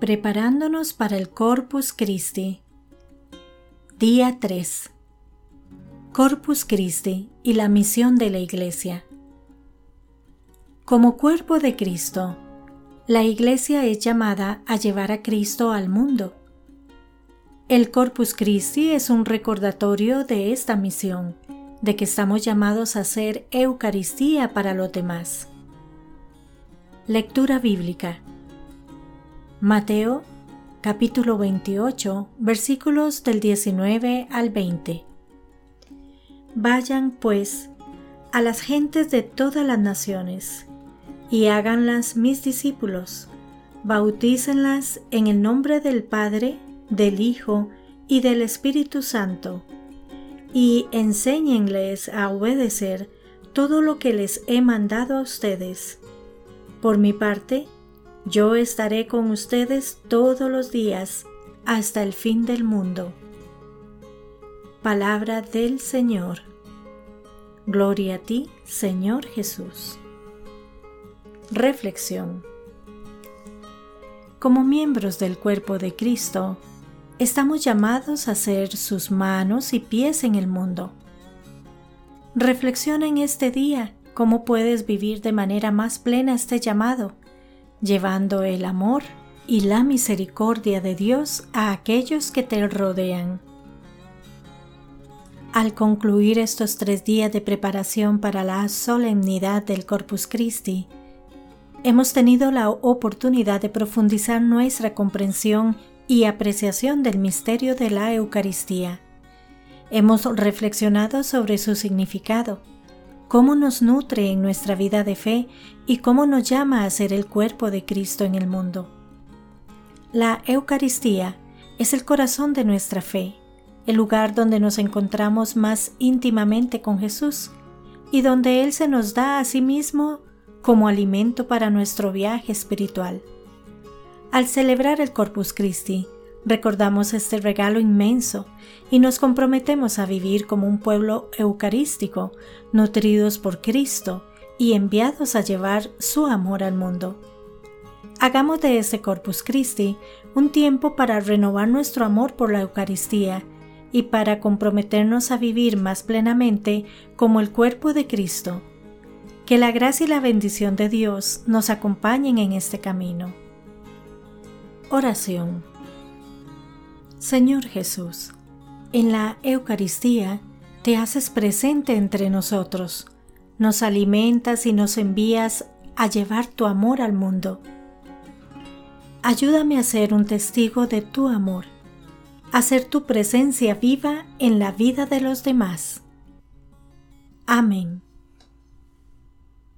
Preparándonos para el Corpus Christi. Día 3. Corpus Christi y la misión de la Iglesia. Como cuerpo de Cristo, la Iglesia es llamada a llevar a Cristo al mundo. El Corpus Christi es un recordatorio de esta misión, de que estamos llamados a hacer Eucaristía para los demás. Lectura bíblica. Mateo capítulo 28 versículos del 19 al 20. Vayan pues a las gentes de todas las naciones y háganlas mis discípulos, bautícenlas en el nombre del Padre, del Hijo y del Espíritu Santo, y enséñenles a obedecer todo lo que les he mandado a ustedes. Por mi parte, yo estaré con ustedes todos los días hasta el fin del mundo. Palabra del Señor. Gloria a ti, Señor Jesús. Reflexión. Como miembros del cuerpo de Cristo, estamos llamados a ser sus manos y pies en el mundo. Reflexiona en este día cómo puedes vivir de manera más plena este llamado llevando el amor y la misericordia de Dios a aquellos que te rodean. Al concluir estos tres días de preparación para la solemnidad del Corpus Christi, hemos tenido la oportunidad de profundizar nuestra comprensión y apreciación del misterio de la Eucaristía. Hemos reflexionado sobre su significado, cómo nos nutre en nuestra vida de fe y cómo nos llama a ser el cuerpo de Cristo en el mundo. La Eucaristía es el corazón de nuestra fe, el lugar donde nos encontramos más íntimamente con Jesús y donde Él se nos da a sí mismo como alimento para nuestro viaje espiritual. Al celebrar el Corpus Christi, Recordamos este regalo inmenso y nos comprometemos a vivir como un pueblo eucarístico, nutridos por Cristo y enviados a llevar su amor al mundo. Hagamos de este Corpus Christi un tiempo para renovar nuestro amor por la Eucaristía y para comprometernos a vivir más plenamente como el cuerpo de Cristo. Que la gracia y la bendición de Dios nos acompañen en este camino. Oración. Señor Jesús, en la Eucaristía te haces presente entre nosotros, nos alimentas y nos envías a llevar tu amor al mundo. Ayúdame a ser un testigo de tu amor, a ser tu presencia viva en la vida de los demás. Amén.